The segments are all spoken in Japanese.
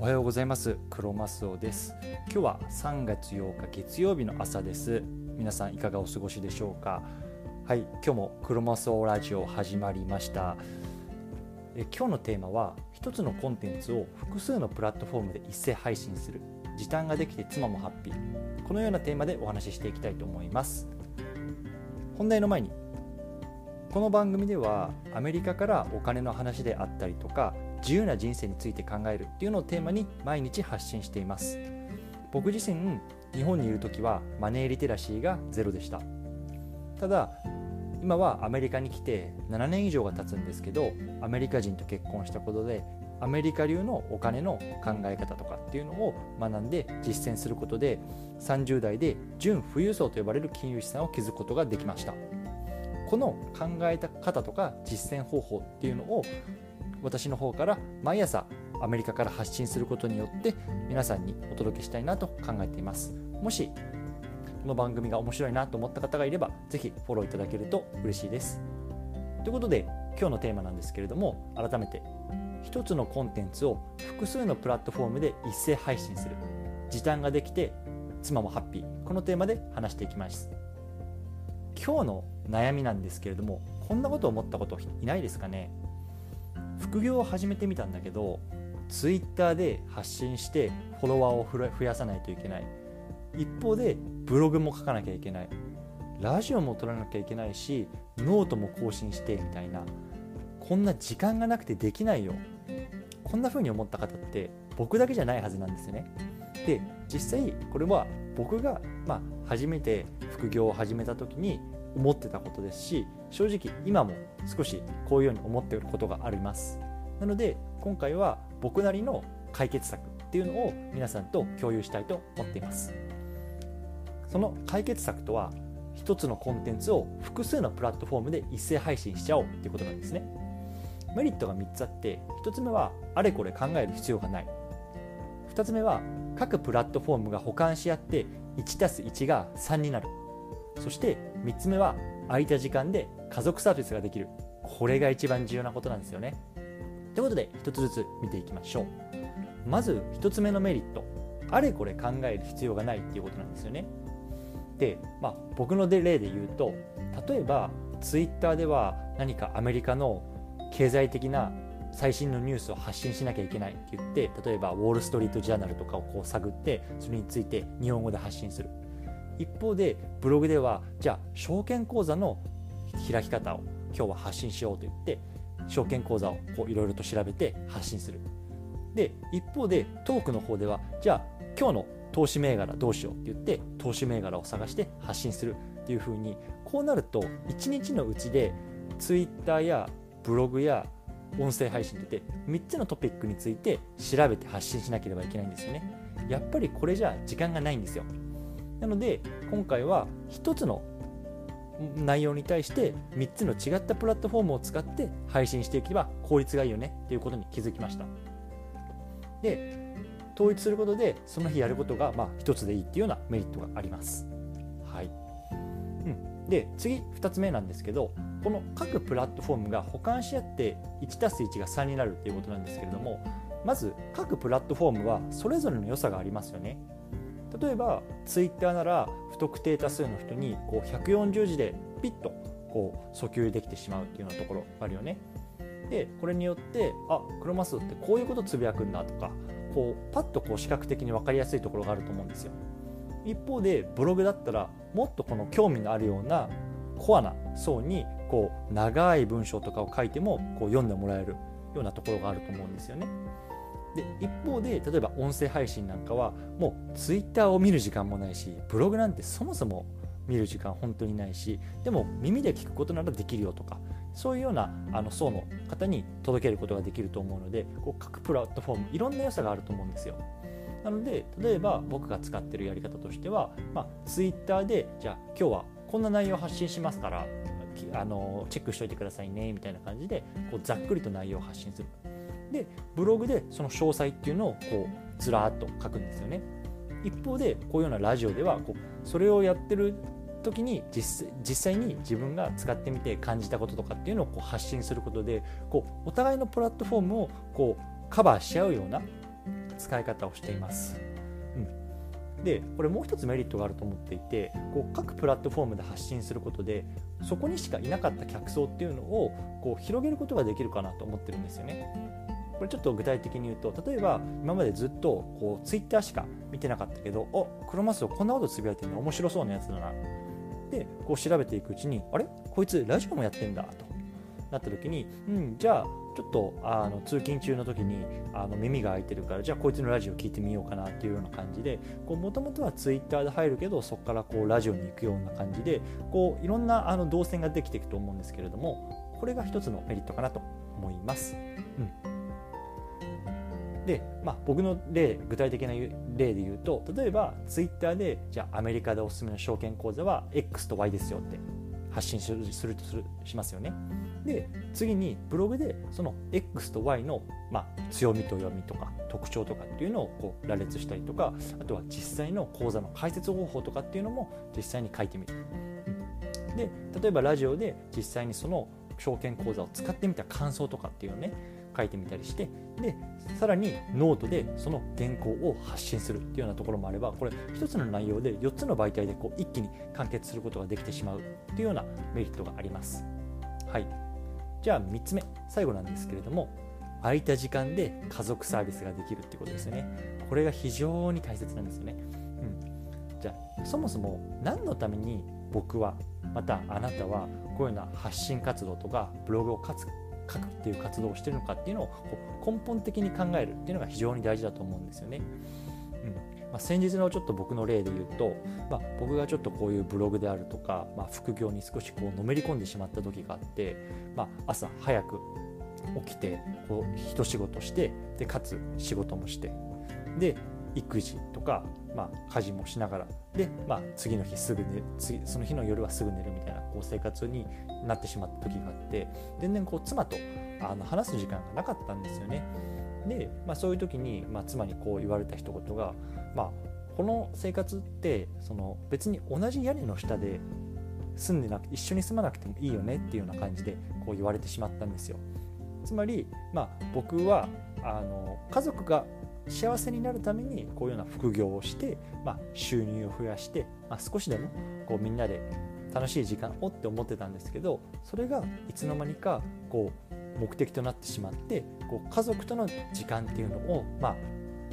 おはようございます。クロマスオです。今日は3月8日月曜日の朝です。皆さんいかがお過ごしでしょうか？はい今日もクロマスオラジオ始まりました。え今日のテーマは一つのコンテンツを複数のプラットフォームで一斉配信する。時短ができて妻もハッピー。このようなテーマでお話ししていきたいと思います。本題の前にこの番組ではアメリカからお金の話であったりとか自由な人生について考えるっていうのをテーマに毎日発信しています。僕自身日本にいる時はマネーリテラシーがゼロでした。ただ今はアメリカに来て7年以上が経つんですけどアメリカ人と結婚したことでアメリカ流のお金の考え方とかっていうのを学んで実践することで30代で純富裕層と呼ばれる金融資産を築くことができました。この考え方とか実践方法っていうのを私の方から毎朝アメリカから発信することによって皆さんにお届けしたいなと考えています。もしこの番組が面白いなと思った方がいればぜひフォローいただけると嬉しいです。ということで今日のテーマなんですけれども改めて一つのコンテンツを複数のプラットフォームで一斉配信する。時短ができて妻もハッピー。このテーマで話していきます。今日の悩みなんですけれどもこんなこと思ったこといないですかね？副業を始めてみたんだけど Twitter で発信してフォロワーを増やさないといけない。一方でブログも書かなきゃいけない。ラジオも録らなきゃいけないしノートも更新してみたいな。こんな時間がなくてできないよ。こんな風に思った方って僕だけじゃないはずなんですよね。で実際これは僕が、まあ、初めて副業を始めた時に思ってたことですし正直今も少しこういうように思っていることがあります。なので今回は僕なりの解決策っていうのを皆さんと共有したいと思っています。その解決策とは一つのコンテンツを複数のプラットフォームで一斉配信しちゃおうっていうことなんですね。メリットが3つあって1つ目はあれこれ考える必要がない。2つ目は各プラットフォームが補完し合って 1+1 が3になる。そして3つ目は空いた時間で家族サービスができる。これが一番重要なことなんですよね。ということで1つずつ見ていきましょう。まず1つ目のメリット。あれこれ考える必要がないっていうことなんですよね。で、まあ、僕の例で言うと例えばツイッターでは何かアメリカの経済的な最新のニュースを発信しなきゃいけないって言って例えばウォール・ストリート・ジャーナルとかをこう探ってそれについて日本語で発信する。一方でブログではじゃあ証券口座の開き方を今日は発信しようと言って証券口座をいろいろと調べて発信する。で一方でトークの方ではじゃあ今日の投資銘柄どうしようって言って投資銘柄を探して発信するっていう風にこうなると1日のうちで Twitter やブログや音声配信って3つのトピックについて調べて発信しなければいけないんですよね。やっぱりこれじゃ時間がないんですよ。なので今回は1つの内容に対して3つの違ったプラットフォームを使って配信していけば効率がいいよねっていうことに気づきました。で統一することでその日やることがまあ1つでいいっていうようなメリットがあります。はい、うん、で次2つ目なんですけどこの各プラットフォームが補完し合って 1+1 が3になるっていうことなんですけれどもまず各プラットフォームはそれぞれの良さがありますよね。例えばツイッターなら不特定多数の人にこう140字でピッとこう訴求できてしまうっていうようなところあるよね。でこれによってあクロマスってこういうことつぶやくんだとかこうパッとこう視覚的に分かりやすいところがあると思うんですよ。一方でブログだったらもっとこの興味のあるようなコアな層にこう長い文章とかを書いてもこう読んでもらえるようなところがあると思うんですよね。で一方で例えば音声配信なんかはもうツイッターを見る時間もないしブログなんてそもそも見る時間本当にないしでも耳で聞くことならできるよとかそういうようなあの層の方に届けることができると思うのでこう各プラットフォームいろんな良さがあると思うんですよ。なので例えば僕が使ってるやり方としては、まあ、ツイッターでじゃあ今日はこんな内容を発信しますからあのチェックしておいてくださいねみたいな感じでこうざっくりと内容を発信する。でブログでその詳細っていうのをこうずらっと書くんですよね一方でこういうようなラジオではこうそれをやってる時に実実際に自分が使ってみて感じたこととかっていうのをこう発信することでこうお互いのプラットフォームをこうカバーし合うような使い方をしています。うん、でこれもう一つメリットがあると思っていてこう各プラットフォームで発信することでそこにしかいなかった客層っていうのをこう広げることができるかなと思ってるんですよね。これちょっと具体的に言うと例えば今までずっとこうツイッターしか見てなかったけどおクロマスオこんなことつぶやいてるの面白そうなやつだな。でこう調べていくうちにあれ？こいつラジオもやってんだとなった時に、うん、じゃあちょっとあの通勤中の時にあの耳が開いてるからじゃあこいつのラジオ聞いてみようかなっていうような感じでもともとはツイッターで入るけどそこからこうラジオに行くような感じでこういろんなあの動線ができていくと思うんですけれどもこれが一つのメリットかなと思います。うん。で、まあ、僕の例具体的な例で言うと例えばツイッターでじゃあアメリカでおすすめの証券口座は X と Y ですよって発信するとするしますよね。で次にブログでその X と Y の、まあ、強みと弱みとか特徴とかっていうのをこう羅列したりとかあとは実際の講座の解説方法とかっていうのも実際に書いてみる。で例えばラジオで実際にその証券口座を使ってみた感想とかっていうのね書いてみたりしてでさらにノートでその原稿を発信するっていうようなところもあればこれ1つの内容で4つの媒体でこう一気に完結することができてしまうっていうようなメリットがあります。はいじゃあ3つ目最後なんですけれども空いた時間で家族サービスができるってことですよね。これが非常に大切なんですよね。うん、じゃあそもそも何のために僕はまたあなたはこういうような発信活動とかブログを書くっていう活動をしてるのかっていうのを根本的に考えるっていうのが非常に大事だと思うんですよね。うんまあ、先日のちょっと僕の例で言うと、まあ、僕がちょっとこういうブログであるとか、まあ、副業に少しこうのめり込んでしまった時があって、まあ、朝早く起きてこう一仕事してでかつ仕事もしてで育児とか、まあ、家事もしながらで、まあ、次の日すぐ寝次その日の夜はすぐ寝るみたいなこう生活になってしまった時があって全然こう妻とあの話す時間がなかったんですよね。で、まあ、そういう時に、まあ、妻にこう言われた一言が、まあ、この生活ってその別に同じ屋根の下で住んでなく一緒に住まなくてもいいよねっていうような感じでこう言われてしまったんですよ。つまり、まあ、僕はあの家族が幸せになるためにこういうような副業をして、まあ、収入を増やして、まあ、少しでもこうみんなで楽しい時間をって思ってたんですけどそれがいつの間にかこう目的となってしまってこう家族との時間っていうのを、ま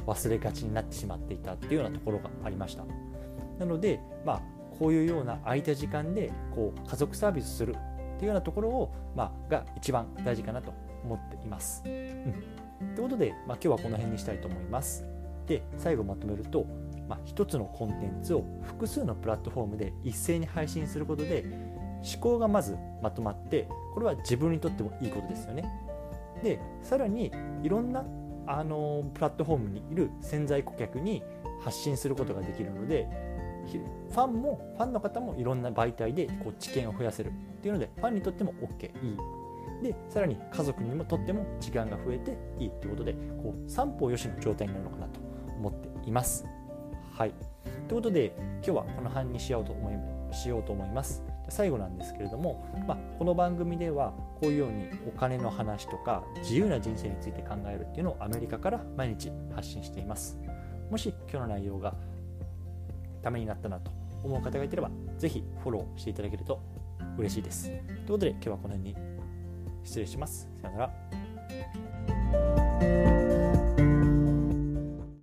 あ、忘れがちになってしまっていたっていうようなところがありましたなので、まあ、こういうような空いた時間でこう家族サービスするっていうようなところを、まあ、が一番大事かなと思っています。うんということで、まあ、今日はこの辺にしたいと思います。で最後まとめると、まあ、1つのコンテンツを複数のプラットフォームで一斉に配信することで思考がまずまとまってこれは自分にとってもいいことですよね。でさらにいろんなあのプラットフォームにいる潜在顧客に発信することができるのでファンもファンの方もいろんな媒体でこう知見を増やせるっていうのでファンにとっても OK いいでさらに家族にもとっても時間が増えていいということでこう三方よしの状態になるのかなと思っています。はいということで今日はこの辺にしようと思いしようと思います。最後なんですけれども、まあ、この番組ではこういうようにお金の話とか自由な人生について考えるっていうのをアメリカから毎日発信しています。もし今日の内容がためになったなと思う方がいてれば、ぜひフォローしていただけると嬉しいです。ということで今日はこの辺に失礼します。さよなら。